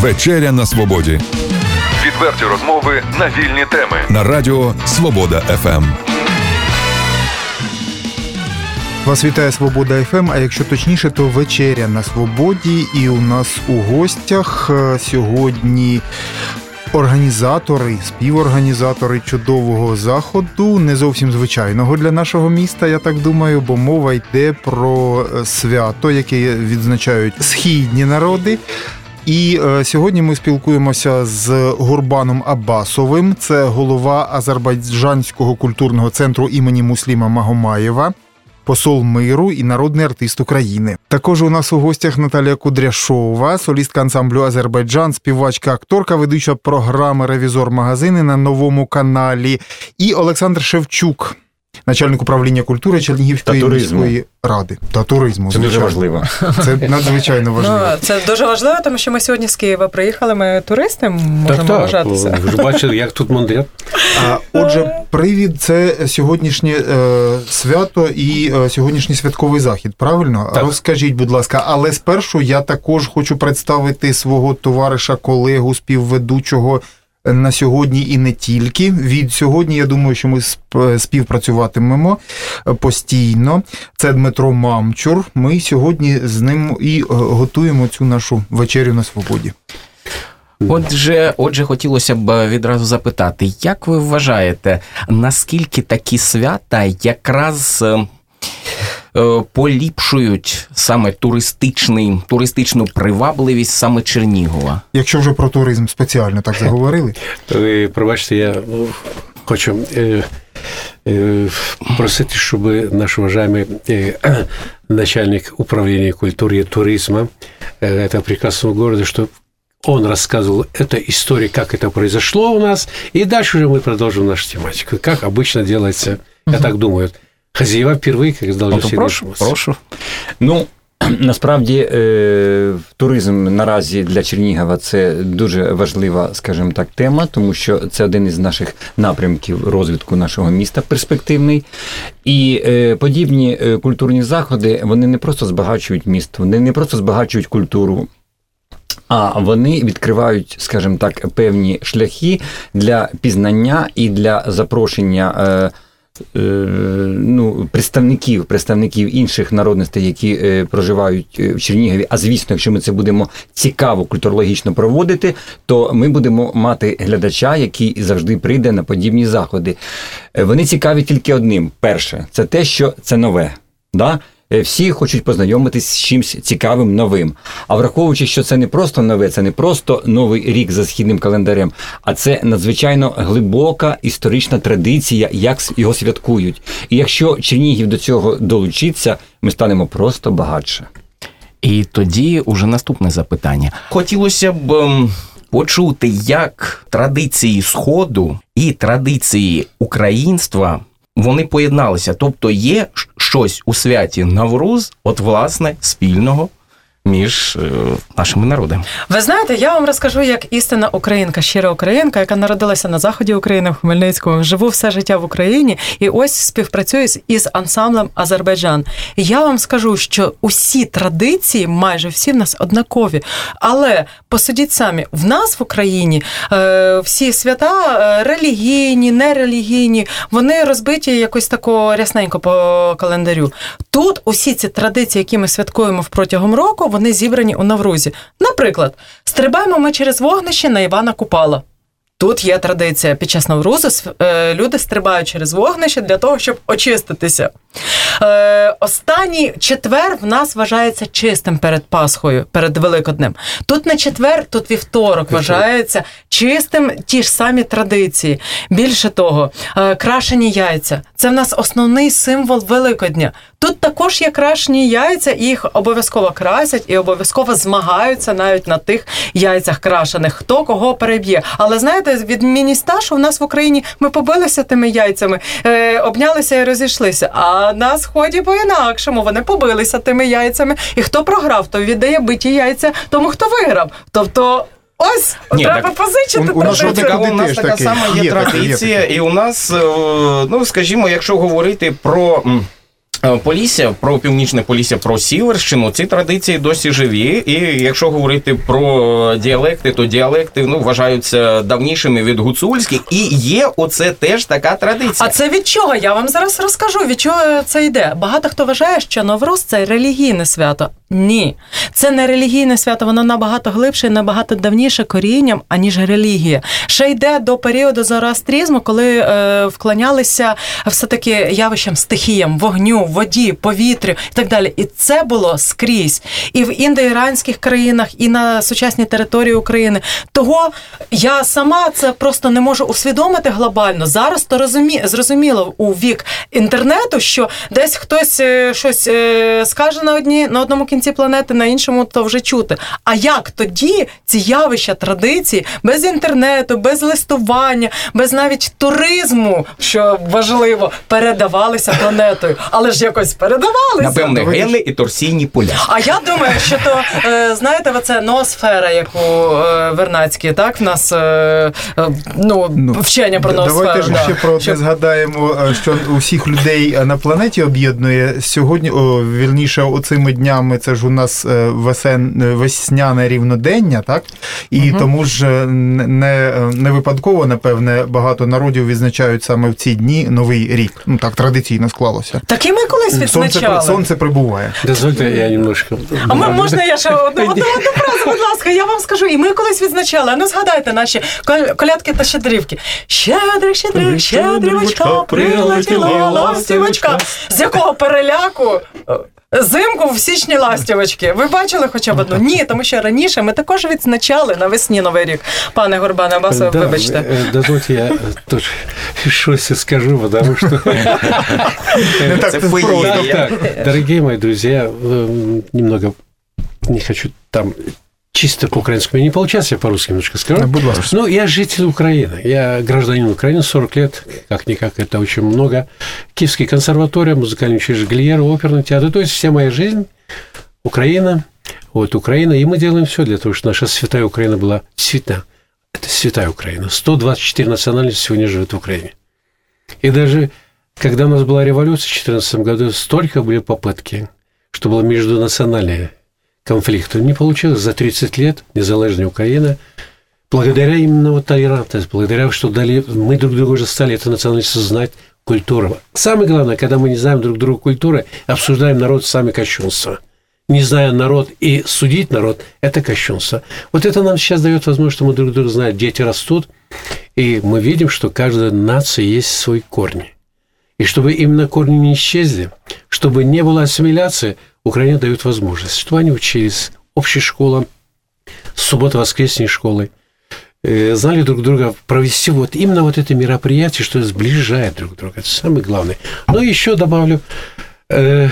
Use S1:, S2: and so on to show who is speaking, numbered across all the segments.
S1: Вечеря на свободі
S2: Відверті розмови на вільні теми.
S1: на радіо Свобода. ФМ.
S3: Вас вітає Свобода ФМ, а якщо точніше, то вечеря на свободі. І у нас у гостях е, сьогодні організатори, співорганізатори чудового заходу, не зовсім звичайного для нашого міста, я так думаю, бо мова йде про е, свято, яке відзначають східні народи. І е, сьогодні ми спілкуємося з Гурбаном Абасовим. Це голова Азербайджанського культурного центру імені Мусліма Магомаєва, посол миру і народний артист України. Також у нас у гостях Наталія Кудряшова, солістка ансамблю Азербайджан, співачка, акторка, ведуча програми Ревізор магазини на новому каналі. І Олександр Шевчук, начальник управління культури Чернігівської
S4: Та туризму.
S3: міської ради та туризму.
S4: Це дуже важливо.
S3: Це надзвичайно важливо.
S5: Ну, це дуже важливо, тому що ми сьогодні з Києва приїхали. Ми туристи можемо вважатися.
S6: Ви ж бачили, як тут мандрят.
S3: Отже, привід це сьогоднішнє е, свято і е, сьогоднішній святковий захід. Правильно?
S6: Так.
S3: Розкажіть, будь ласка, але спершу я також хочу представити свого товариша, колегу, співведучого на сьогодні і не тільки. Від сьогодні я думаю, що ми співпрацюватимемо е, постійно. Це Дмитро Мамчур. Ми сьогодні з ним і е, готуємо цю нашу вечерю на свободі.
S7: Отже, отже, хотілося б відразу запитати, як ви вважаєте, наскільки такі свята якраз е, е, поліпшують саме туристичний, туристичну привабливість саме Чернігова?
S3: Якщо вже про туризм спеціально так заговорили.
S6: Ви пробачте, я ну, хочу е, е, просити, щоб наш уважаемый е, начальник управления культуры и туризма э, этого прекрасного города, что он рассказывал эту историю, как это произошло у нас, и дальше уже мы продолжим нашу тематику. Как обычно делается, я так думаю, хозяева впервые, как должны
S7: Ну, прошу, прошу.
S4: Ну, насправді, е, туризм наразі для Чернігова це дуже важлива, скажімо так, тема, тому що це один із наших напрямків розвитку нашого міста перспективний. І е, подібні е, культурні заходи вони не просто збагачують місто, вони не просто збагачують культуру. А вони відкривають, скажімо так, певні шляхи для пізнання і для запрошення ну, представників, представників інших народностей, які е, проживають е, в Чернігові. А звісно, якщо ми це будемо цікаво культурологічно проводити, то ми будемо мати глядача, який завжди прийде на подібні заходи. Е, Вони цікаві тільки одним: перше, це те, що це нове. Да? Е, Всі хочуть познайомитись з чимось цікавим новим. А враховуючи, що це не просто нове, це не просто новий рік за східним календарем, а це надзвичайно глибока історична традиція, як його святкують. І якщо Чернігів до цього долучиться, ми станемо просто багатше.
S7: І тоді уже наступне запитання. Хотілося б ем, почути, як традиції Сходу і традиції українства вони поєдналися. Тобто є щось у святі Навруз, от власне спільного між е, нашими народами.
S5: Ви знаєте, я вам розкажу як істинна українка, щира українка, яка народилася на заході України в Хмельницькому, живу все життя в Україні, і ось співпрацюю із ансамблем Азербайджан. Я вам скажу, що усі традиції, майже всі в нас однакові. Але посудіть самі, в нас в Україні е, всі свята е, релігійні, нерелігійні, вони розбиті якось тако рясненько по календарю. Тут усі ці традиції, які ми святкуємо протягом року, вони зібрані у Наврузі. Наприклад, стрибаємо ми через вогнище на Івана Купала. Тут є традиція під час Наврузу е, люди стрибають через вогнище для того, щоб очиститися. Е, останній четвер в нас вважається чистим перед Пасхою, перед Великоднем. Тут не четвер, тут вівторок вважається чистим ті ж самі традиції. Більше того, е, крашені яйця це в нас основний символ Великодня. Тут також є крашені яйця, і їх обов'язково красять і обов'язково змагаються навіть на тих яйцях крашених, хто кого переб'є. Але знаєте, від міністашу в нас в Україні ми побилися тими яйцями, е, обнялися і розійшлися. А на сході по-інакшому вони побилися тими яйцями. І хто програв, то віддає биті яйця тому, хто виграв. Тобто. Ось
S7: Ні,
S5: треба
S7: так-
S5: позичити.
S3: У- у нас
S7: у нас така сама є,
S3: Є є
S7: традиція,
S3: таке.
S7: і у нас, е, ну скажімо, якщо говорити про. Е, Полісся, про північне Полісся, про Сіверщину, ці традиції досі живі. І якщо говорити про діалекти, то діалекти ну, вважаються давнішими від гуцульських. І є оце теж така традиція.
S5: А це від чого? Я вам зараз розкажу, від чого це йде. Багато хто вважає, що Новрус це релігійне свято. Ні, це не релігійне свято, воно набагато глибше і набагато давніше корінням, аніж релігія. Ще йде до періоду зороастрізму, коли е, вклонялися все-таки явищам стихіям, вогню, воді, повітрю і так далі. І це було скрізь. І в індоіранських країнах, і на сучасній території України. Того я сама це просто не можу усвідомити глобально. Зараз то розумі... зрозуміло у вік інтернету, що десь хтось е, щось е, скаже на одні на одному кінці планети, на іншому то вже чути. А як тоді ці явища традиції без інтернету, без листування, без навіть туризму, що важливо, передавалися планетою, але ж якось передавалися.
S7: Напевне, гени і торсійні поля.
S5: А я думаю, що то е, знаєте, оце ноосфера, яку е, Вернацькі, так в нас е, е, ну, вчення про ноосферу.
S3: Давайте ж ще про
S5: Щоб-
S3: згадаємо, що усіх людей на планеті об'єднує сьогодні, о, вірніше, оцими днями це ж у нас е, весен, е, весняне рівнодення, так? І тому ж е, не, не випадково, напевне, багато народів відзначають саме в ці дні Новий рік. Ну так традиційно склалося.
S5: Так і ми колись
S3: Сонце,
S5: відзначали.
S3: сонце прибуває.
S6: Дозвольте, я немножко...
S5: А ми, можна я ще одну, одну, одну фразу, будь ласка, я вам скажу, і ми колись відзначали. А ну згадайте наші колядки та щедрівки. Щедрик, щедрик, щедрівочка, прилетіла ластівочка. З якого переляку? Зимку в січні ластівочки. Ви бачили хоча б одну? Ні, тому що раніше ми також відзначали навесні Новий рік. Пане Горбане, вас
S6: Да,
S5: вибачте.
S6: Дозвольте, я тут щось скажу, потому
S3: що
S7: Це
S3: просто.
S6: Дорогие мои друзья, немного не хочу там чисто по-украински не получается, я по-русски немножко скажу.
S3: Будь ласка.
S6: Ну, я житель Украины, я гражданин Украины, 40 лет, как-никак, это очень много. Киевский консерватория, музыкальный училище Глиера, оперный театр, то есть вся моя жизнь, Украина, вот Украина, и мы делаем все для того, чтобы наша святая Украина была свята. Это святая Украина. 124 национальности сегодня живут в Украине. И даже когда у нас была революция в 2014 году, столько были попытки, что было междунациональные конфликты. Не получилось за 30 лет незалежная Украина. Благодаря именно вот толерантности, благодаря, что дали, мы друг друга уже стали это национальность знать, культуру. Самое главное, когда мы не знаем друг друга культуры, обсуждаем народ сами кощунства. Не зная народ и судить народ – это кощунство. Вот это нам сейчас дает возможность, что мы друг друга знаем. Дети растут, и мы видим, что каждая нация есть свои корни. И чтобы именно корни не исчезли, чтобы не было ассимиляции, Украина дает возможность, чтобы они учились, общей школам, суббота-воскресной школы, э, знали друг друга, провести вот именно вот это мероприятие, что сближает друг друга. Это самое главное. Но еще добавлю, э,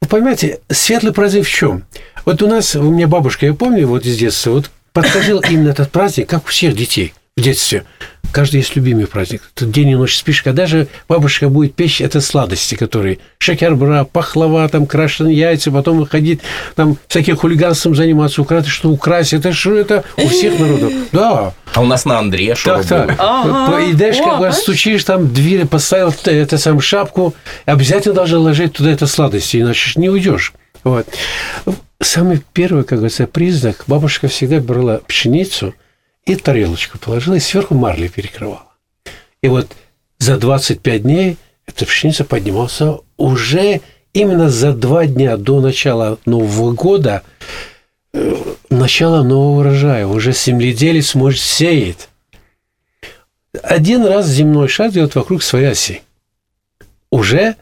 S6: вы понимаете, светлый праздник в чем? Вот у нас, у меня бабушка, я помню, вот из детства, вот подходил именно этот праздник, как у всех детей в детстве. Каждый есть любимый праздник. Тут день и ночь спишь. Когда же бабушка будет печь, это сладости, которые шакербра, пахлава, там крашеные яйца, потом выходить, там всяким хулиганством заниматься, украсть, что украсть. Это что это у всех народов. Да.
S7: А у нас на Андрія що
S6: Так, так.
S5: Ага.
S6: Идешь,
S5: О,
S6: как бы
S5: бачиш?
S6: стучишь, там дверь поставил это сам шапку, обязательно должен ложить туда это сладости, иначе ж не уйдешь. Вот. Самый первый, как говорится, признак, бабушка всегда брала пшеницу и тарелочку положила, и сверху марли перекрывала. И вот за 25 дней эта пшеница поднимался уже именно за два дня до начала Нового года, э, начала нового урожая. Уже земледелец может сеять. Один раз земной шар делает вокруг своей оси. Уже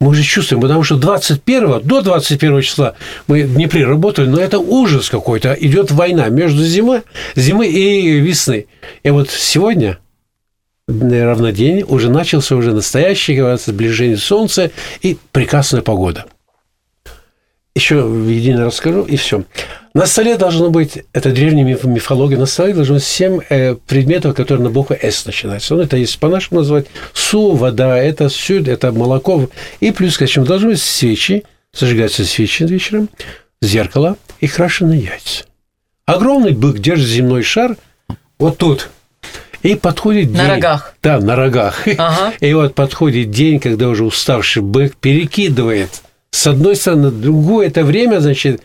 S6: мы уже чувствуем, потому что 21 до 21 числа мы в Днепре работали, но это ужас какой-то. Идет война между зимой, зимы и весны. И вот сегодня равнодень уже начался уже настоящий, говорится, сближение солнца и прекрасная погода. Еще едино расскажу, и все. На столе должно быть, это древняя миф- мифология, на столе должно быть семь э, предметов, которые на букву «С» начинаются. Ну, это есть по-нашему называть су, вода, это сюд, это молоко. И плюс к этому должны быть свечи, зажигаются свечи вечером, зеркало и крашеные яйца. Огромный бык держит земной шар вот тут. И подходит
S5: На
S6: день.
S5: рогах.
S6: Да, на рогах.
S5: Ага.
S6: И вот подходит день, когда уже уставший бык перекидывает с одной стороны на другую. Это время, значит,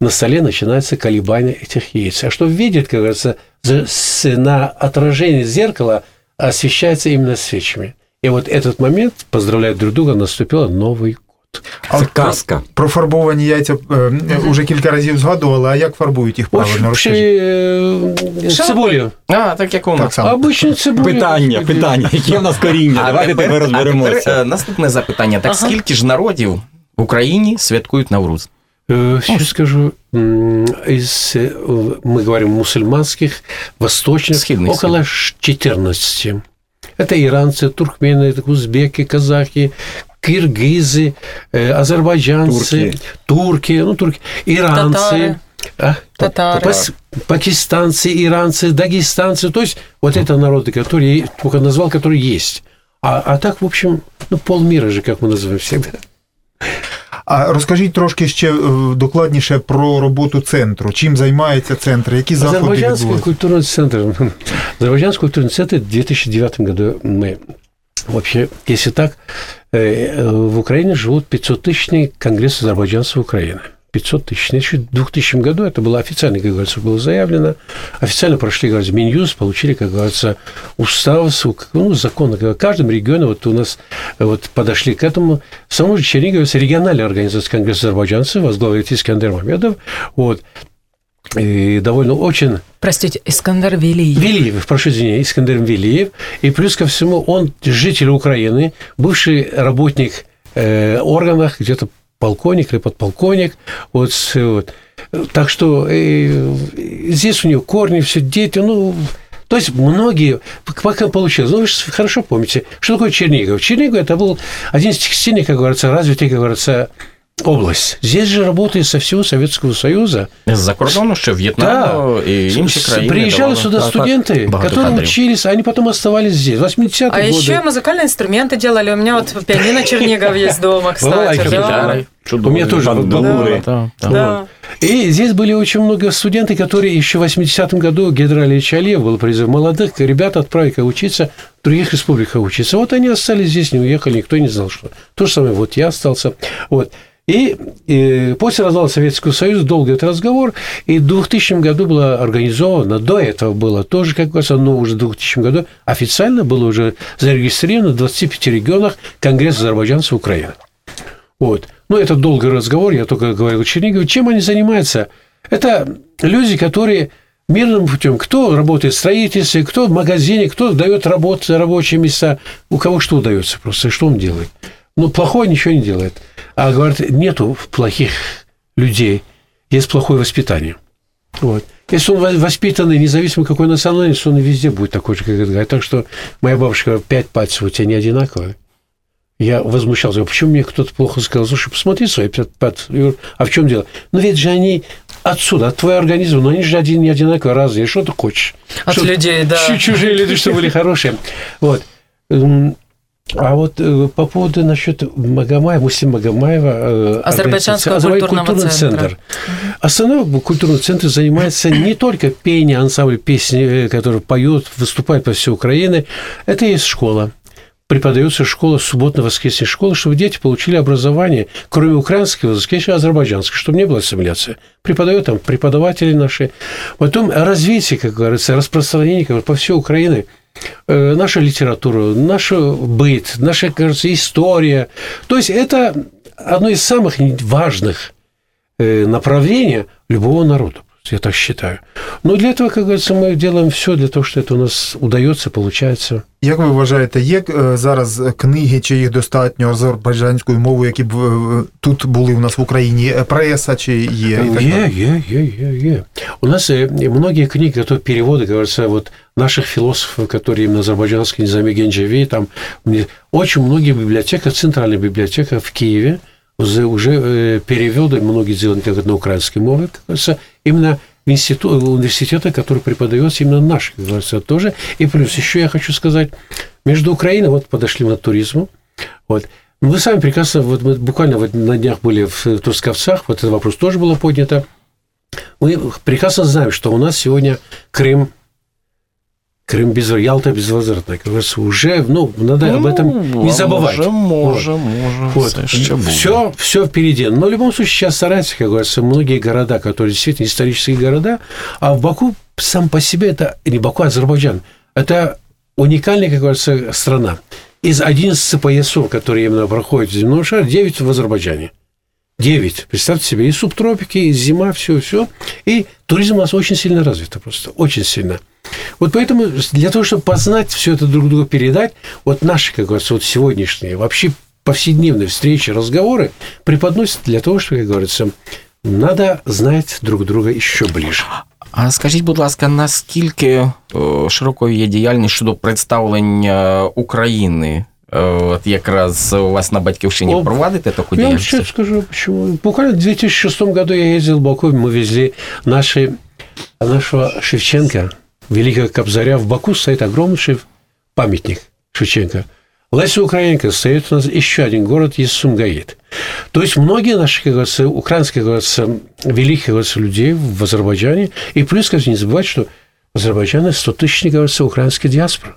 S6: на столе начинается колебание этих яиц. А что видит, как говорится, за- с- на отражение зеркала освещается именно свечами. И вот этот момент, поздравляют друг друга, наступил Новый год.
S3: А
S4: Це
S3: от про-
S4: казка.
S3: Про фарбовані яйця е, уже кілька разів згадували, а як фарбують їх правильно?
S6: Очень
S3: Розкажіть.
S6: е, цибулю.
S7: А, так як у
S3: Так
S7: нас.
S3: само.
S6: Обычно цибулю.
S4: Питання, питання. Яке в нас коріння? Давайте тепер
S7: а
S4: розберемося.
S7: тепер, е, наступне запитання. Так скільки ж народів в Україні святкують Навруз?
S6: Э, Сейчас скажу, из, э, мы говорим, мусульманских, восточных,
S7: Схидных,
S6: около ш- 14. Это иранцы, туркмены, узбеки, казахи, киргизы, э, азербайджанцы,
S4: Турки.
S6: турки, ну, турки, иранцы.
S5: Татары.
S6: а,
S5: Татары.
S6: пакистанцы, иранцы, дагестанцы. То есть вот это народы, которые я только назвал, которые есть. А, а так, в общем, ну, полмира же, как мы называем всегда.
S3: А розкажіть трошки ще е, докладніше про роботу центру. Чим займається центр? Які заходи
S6: Азербайджанский
S3: відбуваються?
S6: культурный центр. Азербайджанский культурный центр в 2009 году мы вообще, если так, э, э, в Украине живут 500-тысячный конгресс азербайджанцев Украины. 500 тысяч. Еще в 2000 году это было официально, как говорится, было заявлено. Официально прошли, как говорится, Минюст, получили, как говорится, устав, ну, закон. В каждом регионе вот у нас э, вот подошли к этому. В самом же Чернигове региональная организация Конгресса азербайджанцев, возглавляет Искандер Мамедов. Вот. И довольно очень
S5: Простите, Искандер Велиев.
S6: Велиев, прошу извинения, Искандер Велиев. И плюс ко всему, он житель Украины, бывший работник э, органах, где-то полковник или подполковник. Вот, вот. Так что э, здесь у него корни, все дети, ну, то есть многие, пока получилось, ну, вы же хорошо помните, что такое Чернигов? Чернигов – это был один из тех сильных, как говорится, развитых, как говорится, область. Здесь же работает со всего Советского Союза.
S7: З-за кордону ще В'єтнаму і інші
S6: С-
S7: країни.
S6: Приезжали
S7: давали.
S6: сюда
S7: Так, так.
S6: студенты,
S7: Багато
S6: которые
S7: кадрів.
S6: учились, а они потом оставались здесь. 80-е
S5: А
S6: годы.
S5: еще музыкальные инструменты делали. У меня вот пианино Чернигов есть дома, кстати.
S6: Балалайка
S5: да.
S7: Гітари. Чудово.
S6: У меня тоже
S4: бандури.
S7: Так, так.
S5: Да.
S6: И здесь были очень много студенты, которые еще в 80-м году Гедра Ильич Алиев был призыв молодых ребят отправить учиться в других республиках учиться. Вот они остались здесь, не уехали, никто не знал, что. То же самое, вот я остался. Вот. И, э, после развала Советского Союза долгий этот разговор, и в 2000 году было организовано, до этого было тоже, как говорится, но уже в 2000 году официально было уже зарегистрировано в 25 регионах Конгресс азербайджанцев Украины. Вот. Ну, это долгий разговор, я только говорил Чернигове. Чем они занимаются? Это люди, которые мирным путем, кто работает в строительстве, кто в магазине, кто дает работу, рабочие места, у кого что удается просто, что он делает. Ну, плохое ничего не делает. А говорят, нету плохих людей, есть плохое воспитание. Вот. Если он во- воспитанный, независимо какой национальности, он и везде будет такой же, как гай. Так что моя бабушка говорит, пять пальцев у тебя не одинаковые. Я возмущался, почему мне кто-то плохо сказал? Слушай, посмотри свои пять пальцев. А в чем дело? Ну, ведь же они отсюда, от твоего организма, но они же один не одинаковые, разные. Что ты хочешь?
S5: От
S6: Что-
S5: людей, да.
S6: чу- Чужие люди, что были хорошие. Вот. А вот э, по поводу насчет Магомаева, Муслим Магомаева... э,
S5: Азербайджанского культурного
S6: культурный
S5: центра.
S6: центр. Основной культурный центр занимается не только пением, ансамбль песни, э, которые поют, выступают по всей Украине. Это и есть школа. Преподается школа, субботно-воскресная школа, чтобы дети получили образование, кроме украинского языка, еще азербайджанского, чтобы не было ассимиляции. Преподают там преподаватели наши. Потом развитие, как говорится, распространение как бы, по всей Украине наша литература, наш быт, наша, кажется, история. То есть это одно из самых важных э, направлений любого народа. Я так считаю. Но для этого, как говорится, мы делаем все для того, что это у нас удается, получается.
S3: Як ви вважаєте, є е, зараз книги, чи їх достатньо азербайджанською мовою, які б е, тут були у нас в Україні, Е, преса, чи є? і так
S6: Е,
S3: далі?
S6: е, е, е, е. У нас э, многие книги, которые переводы, говорится, вот наших философов, которые именно азербайджанские, Низами Генджеви, там мне- очень многие библиотека, центральная библиотека в Киеве уже, уже э, переводы, многие сделаны как на украинской мове, как говорится, именно институт, университета, который преподается именно наш, говорится, тоже. И плюс еще я хочу сказать, между Украиной, вот подошли мы к туризму, вот, вы сами прекрасно, вот мы буквально вот на днях были в Трускавцах, вот этот вопрос тоже было поднято. Мы прекрасно знаем, что у нас сегодня Крым Крым без Ялта безвозвратно. Как говорится, уже, ну, надо об этом не забывать.
S7: Може, може, може.
S6: Вот.
S7: Буде.
S6: Все, все впереди. Но в любом случае сейчас стараются, как говорится, многие города, которые действительно исторические города, а в Баку сам по себе это не Баку, а Азербайджан. Это уникальная, как говорится, страна. Из 11 поясов, которые именно проходят в земном шаре, 9 в Азербайджане. 9. Представьте себе, и субтропики, и зима, все, все. И туризм у нас очень сильно развит просто, очень сильно. Вот поэтому для того, чтобы познать все это друг другу передать, вот наши, как говорится, вот сегодняшние, вообще повседневные встречи, разговоры преподносят для того, чтобы, как говорится, надо знать друг друга еще ближе.
S7: А скажіть, будь ласка, наскільки о, широкою є діяльність щодо представлення України? Е, От якраз у вас на батьківщині
S6: О,
S7: проводите таку
S6: Я вам
S7: діяльність?
S6: сейчас скажу, почему. Буквально в 2006 году я ездил в Баку, мы везли наши, нашего Шевченко, великого Кобзаря. В Баку стоит огромнейший памятник Шевченко. Леся Украинка стоит у нас еще один город, есть Сумгаит. То есть многие наши, как говорится, украинские, как говорится, великих, как говорится, людей в Азербайджане. И плюс, как не забывать, что в Азербайджане 100 тысяч, как говорится, украинская диаспора.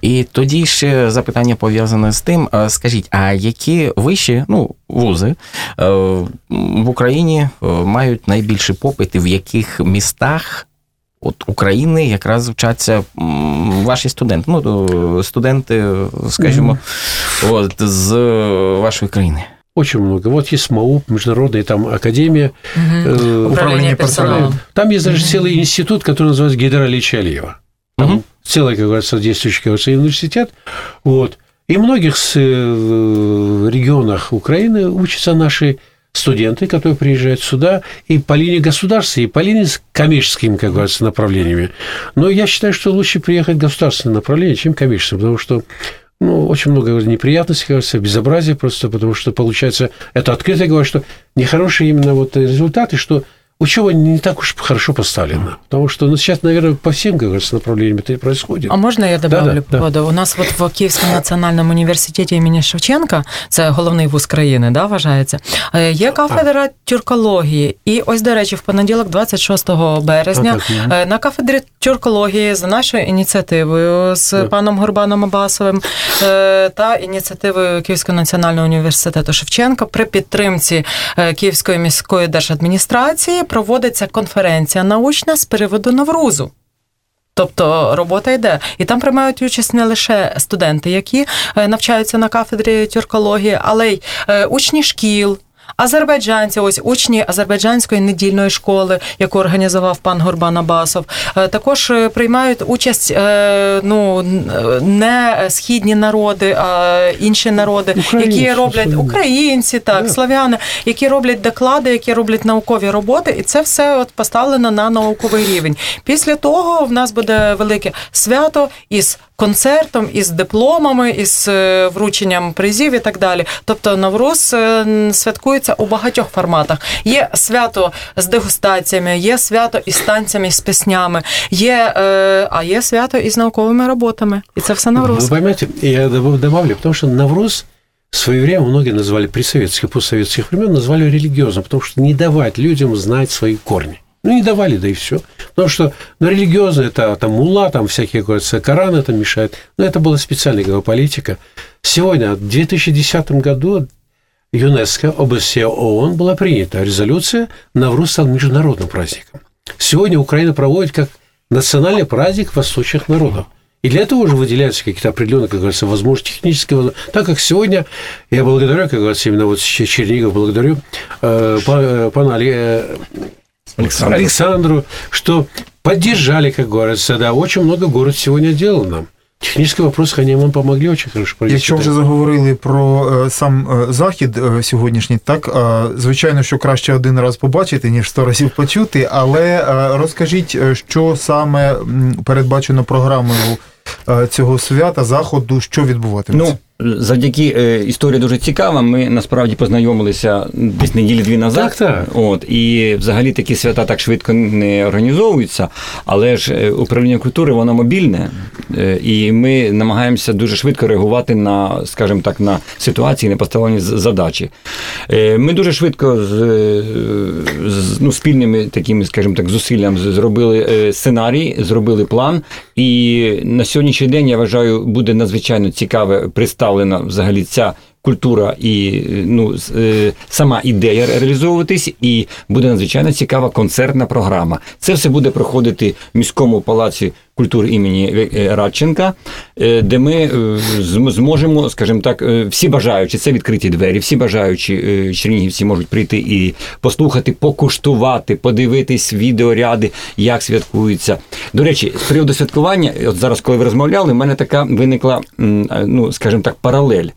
S7: І тоді ще запитання пов'язане з тим: е, скажіть, а які вищі ну, вузи е, в Україні е, мають найбільший попит, і в яких містах от України якраз вчаться м, ваші студенти? Ну, то студенти, скажімо, от, з вашої країни.
S6: Очень много. Вот есть МАУП, Международная там академия. э,
S5: Управління персоналом.
S6: Там есть даже целый институт, который называется Гидра Ильича Алиева. Там
S7: Мгм.
S6: целый, как говорится, действующий, как говорится, университет. Вот. И в многих с- э, регионах Украины учатся наши студенты, которые приезжают сюда и по линии государства, и по линии с коммерческими, как говорится, направлениями. Но я считаю, что лучше приехать в государственное направление, чем коммерческое, потому что ну, очень много неприятностей, кажется, безобразия просто, потому что, получается, это открыто говорю, что нехорошие именно вот результаты, что учеба не так уж хорошо поставлена. Потому что, ну, сейчас, наверное, по всем, как говорится, направлениям это и происходит.
S5: А можна я добавлю
S6: Да-да,
S5: по поводу? У нас от в Київському національному університеті імені Шевченка, це головний вуз країни, да, вважається, е, є кафедра тюркології. І ось, до речі, в понеділок, 26 березня,
S6: А, так,
S5: е, на кафедрі тюркології за нашою ініціативою з
S6: Так.
S5: паном Гурбаном Абасовим е, та ініціативою Київського національного університету Шевченка при підтримці Київської міської держадміністрації проводиться конференція научна з переводу Наврузу. Тобто робота йде, і там приймають участь не лише студенти, які е, навчаються на кафедрі тюркології, але й е, учні шкіл. Азербайджанці, ось учні азербайджанської недільної школи, яку організував пан Гурбан Абасов, е, також е, приймають участь е, ну не східні народи, а інші народи,
S6: Українці,
S5: які роблять українці, так,
S6: Да.
S5: славяни, які роблять доклади, які роблять наукові роботи, і це все от поставлено на науковий рівень. Після того в нас буде велике свято із концертом, із дипломами, із е, врученням призів і так далі. Тобто Навруз е, н- святкується у багатьох форматах. Є свято з дегустаціями, є свято із танцями, з піснями, є, е, а є свято із науковими роботами. І це все Навруз.
S6: Вы поймете, я добав- добавлю, потому что Навруз в свое время многие называли при советских, постсоветских времен, назвали религиозным, потому что не давать людям знать свои корни. Ну, не давали, да и все. Потому что ну, религиозно это там мула, там всякие, говорится, Коран это мешает. Но это была специальная как бы, политика. Сегодня, в 2010 году, ЮНЕСКО, ОБСЕ, ООН была принята резолюция «Навруз стал международным праздником». Сегодня Украина проводит как национальный праздник восточных народов. И для этого уже выделяются какие-то определенные, как говорится, возможности технические. Так как сегодня я благодарю, как говорится, именно вот Че- Чернигов благодарю э, э, пана э,
S7: Александру.
S6: Александру, что поддержали, как говорится, да, очень много город сегодня делал нам. Технические вопросы, они нам помогли очень хорошо.
S3: Якщо вже заговорили про е, сам е, захід е, сьогоднішній, так звичайно, що краще один раз побачити, ніж сто разів почути. Але розкажіть, що саме передбачено програмою цього свята, заходу, що відбуватиметься?
S4: Ну, завдяки е, історія дуже цікава. Ми насправді познайомилися десь неділі дві назад.
S6: Так, так.
S4: От і взагалі такі свята так швидко не організовуються, але ж е, управління культури воно мобільне, е, і ми намагаємося дуже швидко реагувати на, скажімо так, на ситуації, на поставлені задачі. Е, Ми дуже швидко з, е, з ну, спільними такими, скажімо так, зусиллям зробили е, сценарій, зробили план. І на сьогоднішній день я вважаю, буде надзвичайно цікаве представлена взагалі ця. Культура і ну е, сама ідея реалізовуватись, і буде надзвичайно цікава концертна програма. Це все буде проходити в міському палаці культури імені е, Радченка, е, де ми зможемо, скажімо так, всі бажаючі, це відкриті двері, всі бажаючі чернігівці можуть прийти і послухати, покуштувати, подивитись відеоряди, як святкується. До речі, з приводу святкування, от зараз, коли ви розмовляли, в мене така виникла, ну скажімо так, паралель.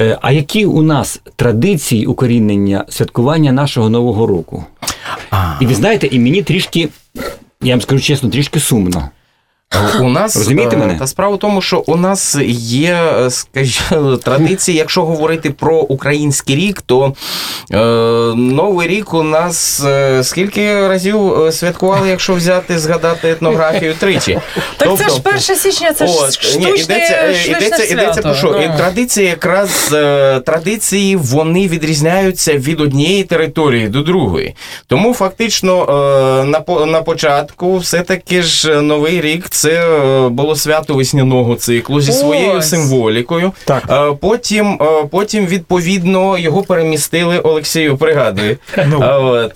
S4: Е, А які у нас традиції укорінення святкування нашого Нового року?
S7: А,
S4: І ви знаєте, і мені трішки, я вам скажу чесно, трішки сумно.
S7: У нас
S4: Розумієте
S7: е,
S4: мене?
S7: Та справа в тому, що у нас є, е, скажімо, традиції, якщо говорити про український рік, то е, Новий рік у нас е, скільки разів е, святкували, якщо взяти, згадати етнографію тричі.
S5: Так це ж
S7: Тобто,
S5: 1 січня, це ж штучне,
S7: ні, йдеться,
S5: штучне
S7: йдеться, йдеться про що? І Традиції якраз е, традиції вони відрізняються від однієї території до другої. Тому фактично е, на, на початку все-таки ж новий рік це е, було свято весняного циклу зі своєю
S5: Ось.
S7: символікою.
S4: Так.
S7: Е, Потім, е, потім відповідно його перемістили Олексію. Пригадує.
S3: Ну,
S7: от,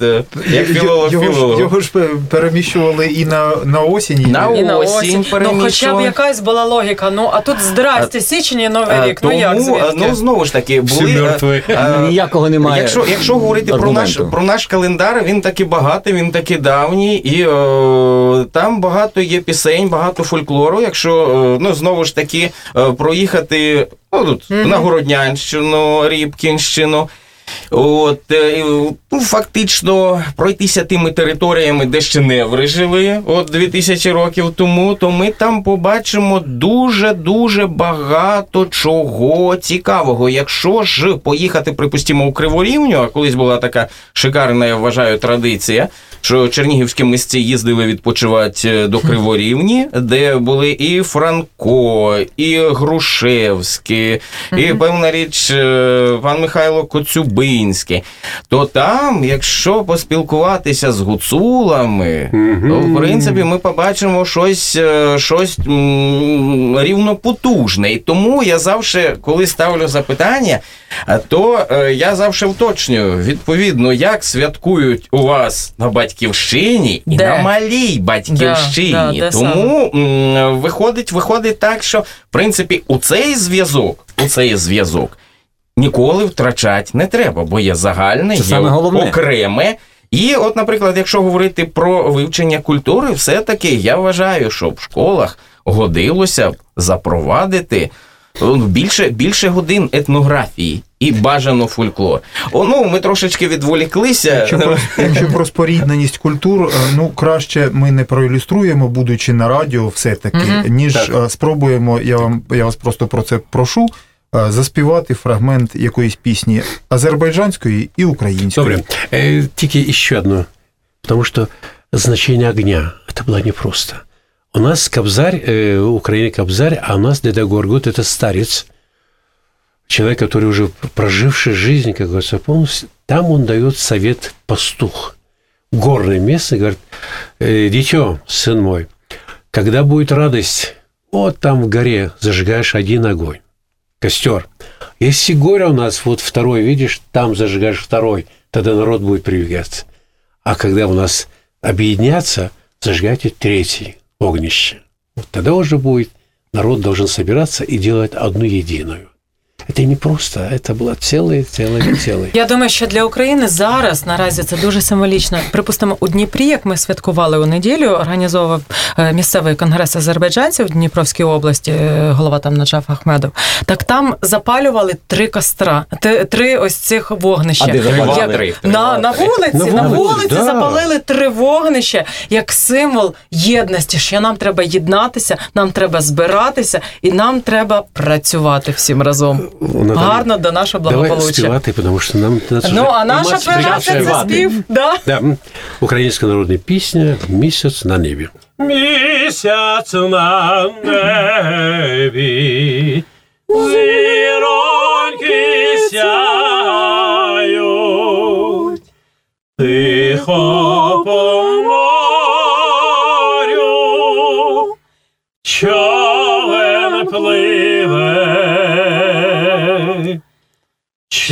S7: як філолог
S3: його, ж,
S7: філолог.
S3: його ж переміщували і на, на осінь. і-
S7: На
S5: І на
S7: осінь
S5: осінь. Ну, хоча б якась була логіка. Ну, а тут здрасте, січень і Новий рік. Ну як звідки?
S7: ну знову ж таки, були. е,
S4: Ніякого немає.
S7: Якщо, якщо говорити про наш, про наш календар, він таки багатий, він таки давній, і е, там багато є пісень, багато фольклору. Якщо е, ну знову ж таки е, проїхати ну, тут, на Городнянщину, Рібкінщину. От, е, ну, фактично пройтися тими територіями, де ще неври жили от 2000 років тому, то ми там побачимо дуже-дуже багато чого цікавого. Якщо ж поїхати, припустимо, у Криворівню, а колись була така шикарна, я вважаю, традиція, що чернігівські мисці їздили відпочивати е, до Криворівні, де були і Франко, і Грушевський, і певна річ е, пан Михайло Коцюбинський. То там, якщо поспілкуватися з гуцулами, то в принципі ми побачимо щось, е, щось рівнопотужне. І тому я завжди, коли ставлю запитання, то е, я завжди уточнюю, відповідно, як святкують у вас на батьківщині і
S5: Де?
S7: на малій батьківщині.
S5: Да, да,
S7: тому м, виходить, виходить так, що в принципі у цей зв'язок, у цей зв'язок ніколи втрачати не треба, бо є загальне,
S4: Це
S7: є
S4: головне.
S7: окреме. І, от, наприклад, якщо говорити про вивчення культури, все-таки я вважаю, що в школах годилося запровадити більше, більше годин етнографії і бажано фольклор. О, ну, ми трошечки відволіклися.
S3: Якщо про, якщо про спорідненість культур, е, ну краще ми не проілюструємо, будучи на радіо, все-таки, ніж е, спробуємо. Я вам я вас просто про це прошу. е, Заспівати фрагмент якоїсь пісні азербайджанської і української.
S6: Добре. Э, Тики еще одно. Потому что значение огня, это было непросто. У нас Кобзарь, э, у Украины Кобзарь, а у нас Деда Горгут – это старец. Человек, который уже проживший жизнь, как говорится, полностью. Там он дает совет пастух. Горное место, говорит, «Э, дитё, сын мой, когда будет радость, вот там в горе зажигаешь один огонь, костер. Если горе у нас вот второй, видишь, там зажигаешь второй, тогда народ будет привлекаться. А когда у нас объединяться, зажигайте третий огнище. Вот тогда уже будет, народ должен собираться и делать одну единую. это не просто, это было целый, целый, целый.
S5: Я думаю, що для України зараз наразі це дуже символічно. Припустимо, у Дніпрі, як ми святкували у неділю, організовував е, місцевий конгрес азербайджанців в Дніпровській області, е, голова там Наджаф Ахмедов. Так там запалювали три костра, т- три ось цих вогнища.
S4: А де запалювали?
S5: Як-
S7: Три.
S5: на, на вулиці,
S6: На
S5: на
S6: вулиці,
S5: вулиці
S6: да.
S5: запалили три вогнища як символ єдності, що нам треба єднатися, нам треба збиратися і нам треба працювати всім разом.
S6: Наталі,
S5: Гарно до нашого
S6: Давай співати, тому що нам нас
S5: Ну,
S6: вже
S5: а наша перша це спів. Да.
S6: Да, українська народна пісня Місяць на небі.
S8: Місяць на небі, зіроньки сяють, тихо по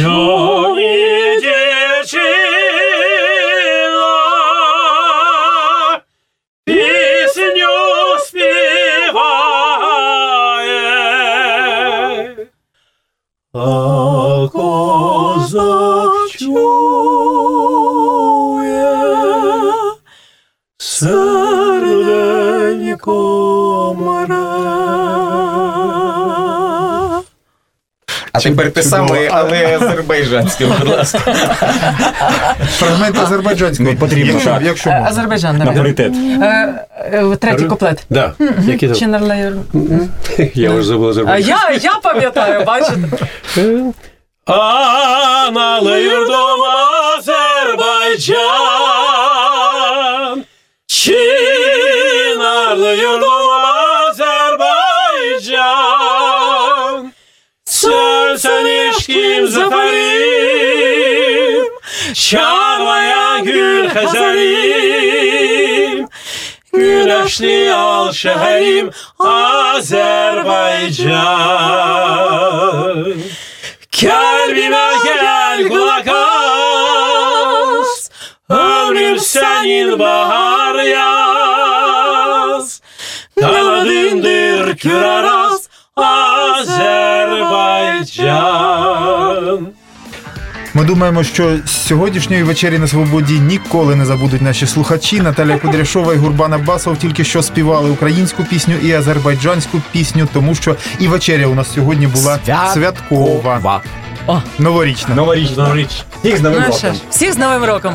S8: човні дівчина, пісню співає, а козак чує серденько
S7: А тепер те саме, але азербайджанське, будь ласка.
S3: Фрагмент азербайджанського.
S4: Потрібно,
S3: якщо.
S5: Азербайджан,
S4: На паритет.
S5: Е, е, Третій куплет.
S6: Я вже забув
S5: А я, я пам'ятаю, бачите?
S8: А налирдом Азербайджан, Çınarlıyordum eşkim zaferim Çağlayan gül hezerim Güneşli al şehrim Azerbaycan. Kalbime gel kulak as Ömrüm senin bahar yaz. Kanadındır kür aras
S3: Ми думаємо, що з сьогоднішньої вечері на свободі ніколи не забудуть наші слухачі. Наталя Кудряшова і Гурбан Аббасов тільки що співали українську пісню і азербайджанську пісню, тому що і вечеря у нас сьогодні була святкова, новорічна.
S4: Новорічна. Всіх з новим роком.
S5: всіх з Новим роком.